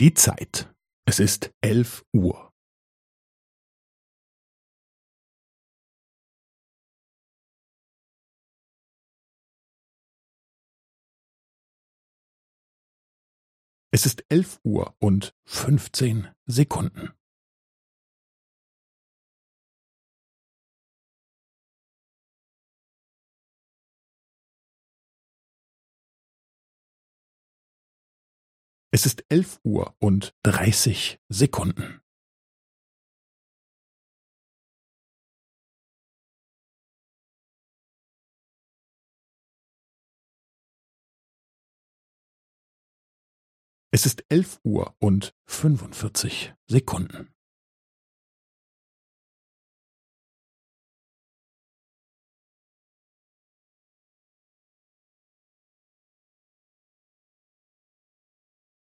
Die Zeit. Es ist elf Uhr. Es ist elf Uhr und fünfzehn Sekunden. Es ist elf Uhr und dreißig Sekunden. Es ist elf Uhr und fünfundvierzig Sekunden.